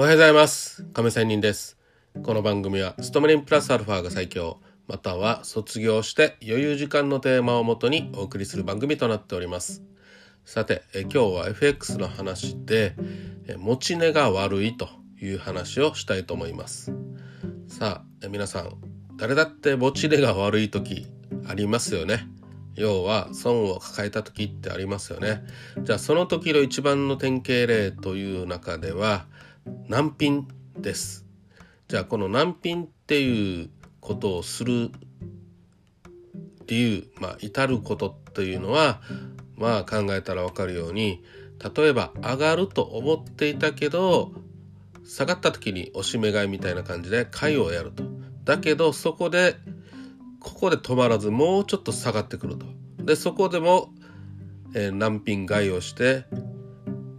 おはようございます。亀仙人です。この番組はストムリンプラスアルファが最強。または卒業して余裕時間のテーマをもとにお送りする番組となっております。さてえ今日は FX の話で持ち値が悪いという話をしたいと思います。さあ皆さん誰だって持ち値が悪い時ありますよね？要は損を抱えた時ってありますよね。じゃあその時の一番の典型例という中では難品です。じゃあこの難品っていうことをする理由まあ至ることというのはまあ考えたら分かるように例えば上がると思っていたけど下がった時に押し目買いみたいな感じで買いをやると。だけどそこでここで止まらずもうちょっと下がってくると。でそこでも、えー、難品買いをして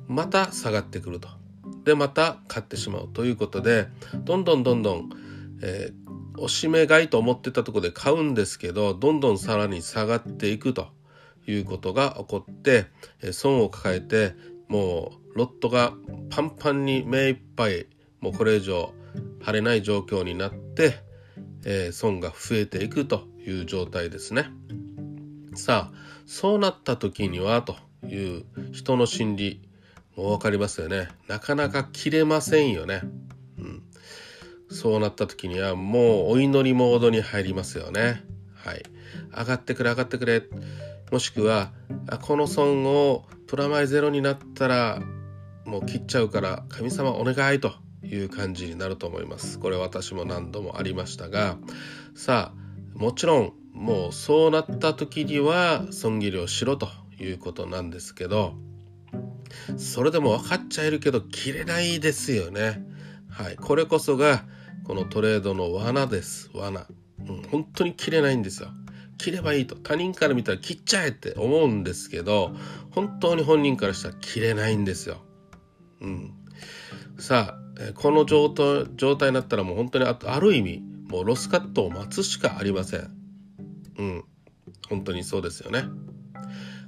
また下がってくると。でまた買ってしまうということでどんどんどんどん、えー、押し目買いと思ってたとこで買うんですけどどんどんさらに下がっていくということが起こって、え、損を抱えてもうロットがパンパンに目いっぱいもうこれ以上晴れない状況になって、えー、損が増えていくという状態ですね。さあそうなった時にはという人の心理もう分かりますよね。なかなか切れませんよね、うん、そうなった時にはもうお祈りモードに入りますよね。はい。上がってくれ上がってくれ。もしくはこの損をプラマイゼロになったらもう切っちゃうから神様お願いという感じになると思います。これ私も何度もありましたが。さあもちろんもうそうなった時には損切りをしろということなんですけどそれでも分かっちゃいるけど切れないですよね。はい。これこそがこのトレードの罠です。罠。うん、本当に切れないんですよ。切ればいいと。他人から見たら切っちゃえって思うんですけど、本当に本人からしたら切れないんですよ。うん。さあ、この状態状態になったらもう本当にあある意味、もうロスカットを待つしかありません。うん。本当にそうですよね。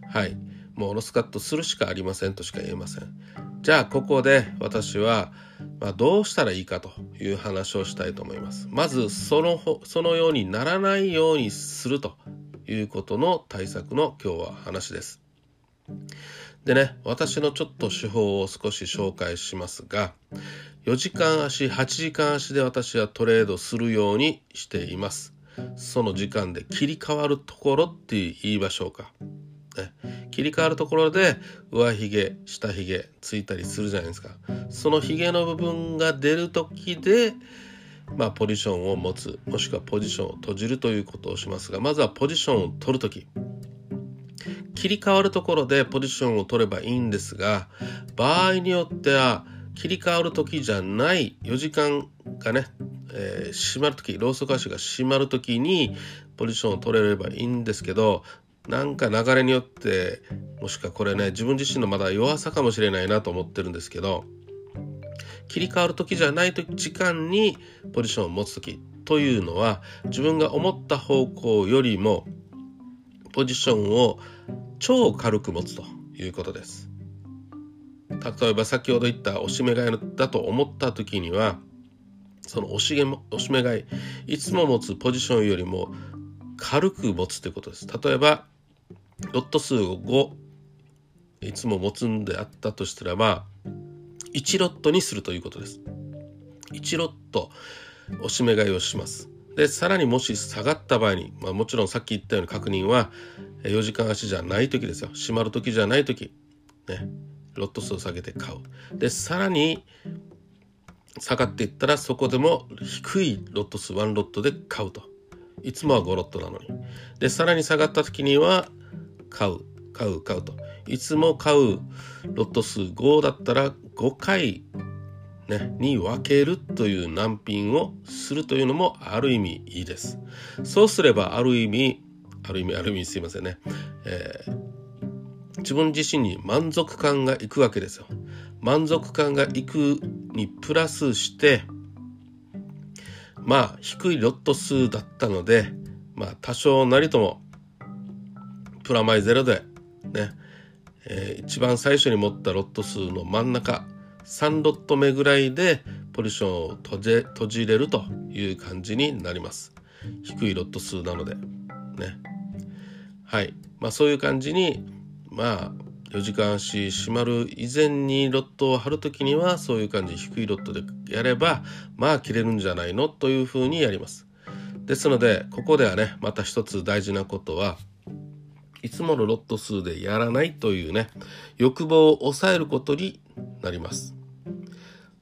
はい。もうロスカットするしかありませんとしか言えません。じゃあここで私は、まあ、どうしたらいいかという話をしたいと思います。まずそのそのようにならないようにするということの対策の今日は話です。でね、私のちょっと手法を少し紹介しますが、4時間足、8時間足で私はトレードするようにしています。その時間で切り替わるところって言いましょうか。ね、切り替わるところで上髭下髭ついたりするじゃないですか。その髭の部分が出る時でまあポジションを持つもしくはポジションを閉じるということをしますがまずはポジションを取る時。切り替わるところでポジションを取ればいいんですが場合によっては切り替わる時じゃない4時間がね、えー、閉まる時ローソク足が閉まる時にポジションを取れればいいんですけどなんか流れによってもしくはこれね自分自身のまだ弱さかもしれないなと思ってるんですけど切り替わる時じゃない時間にポジションを持つ時というのは自分が思った方向よりもポジションを超軽く持つということです。例えば先ほど言った押し目買いだと思った時にはその押し押し目買いいつも持つポジションよりも軽く持つということです。例えばロット数を5いつも持つんであったとしたらば1ロットにするということです。1ロット押し目買いをします。でさらにもし下がった場合に、まあ、もちろんさっき言ったように確認は4時間足じゃない時ですよ閉まる時じゃない時ねロット数を下げて買うでさらに下がっていったらそこでも低いロット数1ロットで買うといつもは5ロットなのに。でさらに下がった時には買う買う買うと。いつも買うロット数5だったら5回、ね、に分けるという難品をするというのもある意味いいです。そうすればある意味ある意味ある意味すいませんね、えー、自分自身に満足感がいくわけですよ。満足感がいくにプラスしてまあ低いロット数だったのでまあ多少なりともプラマイゼロでね、えー、一番最初に持ったロット数の真ん中3ロット目ぐらいでポジションを閉じ閉じれるという感じになります。低いロット数なのでね。はい。まあそういう感じにまあ4時間足閉まる以前にロットを張る時にはそういう感じ低いロットでやればまあ切れるんじゃないの？というふうにやります。ですのでここではねまた一つ大事なことはいつものロット数でやらないというね欲望を抑えることになります。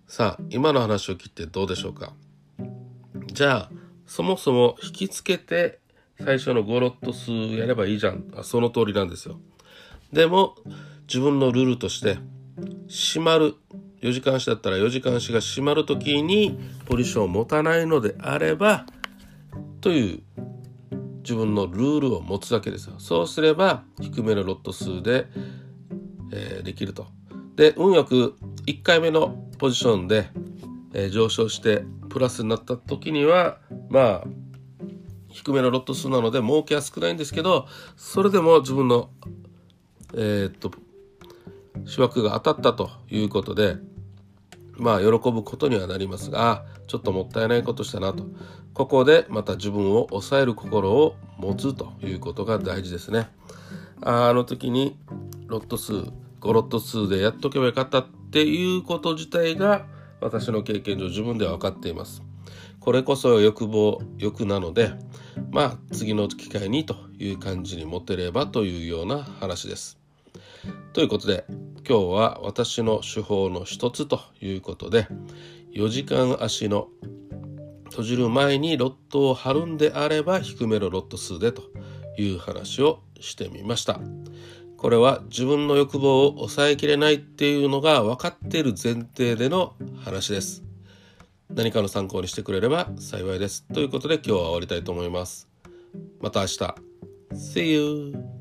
さあ今の話を聞いてどうでしょうか。じゃあそもそも引きつけて最初の5ロット数やればいいじゃん。あその通りなんですよ。でも自分のルールとして閉まる。4時間足だったら4時間足が閉まる時にポジションを持たないのであればという自分のルールを持つだけです。よそうすれば低めのロット数で、えー、できると。で運よく1回目のポジションで、えー、上昇してプラスになった時にはまあ低めのロット数なので儲けは少ないんですけどそれでも自分のえー、っと主枠が当たったということでまあ喜ぶことにはなりますがちょっともったいないことしたなと。ここでまた自分を抑える心を持つということが大事ですね。あの時にロット数5ロット数でやっとけばよかったっていうこと自体が私の経験上自分では分かっています。これこそ欲望欲なのでまあ次の機会にという感じに持てればというような話です。ということで今日は私の手法の一つということで4時間足の閉じる前にロットを張るんであれば低めのロット数でという話をしてみました。これは自分の欲望を抑えきれないっていうのが分かっている前提での話です。何かの参考にしてくれれば幸いです。ということで今日は終わりたいと思います。また明日。See you!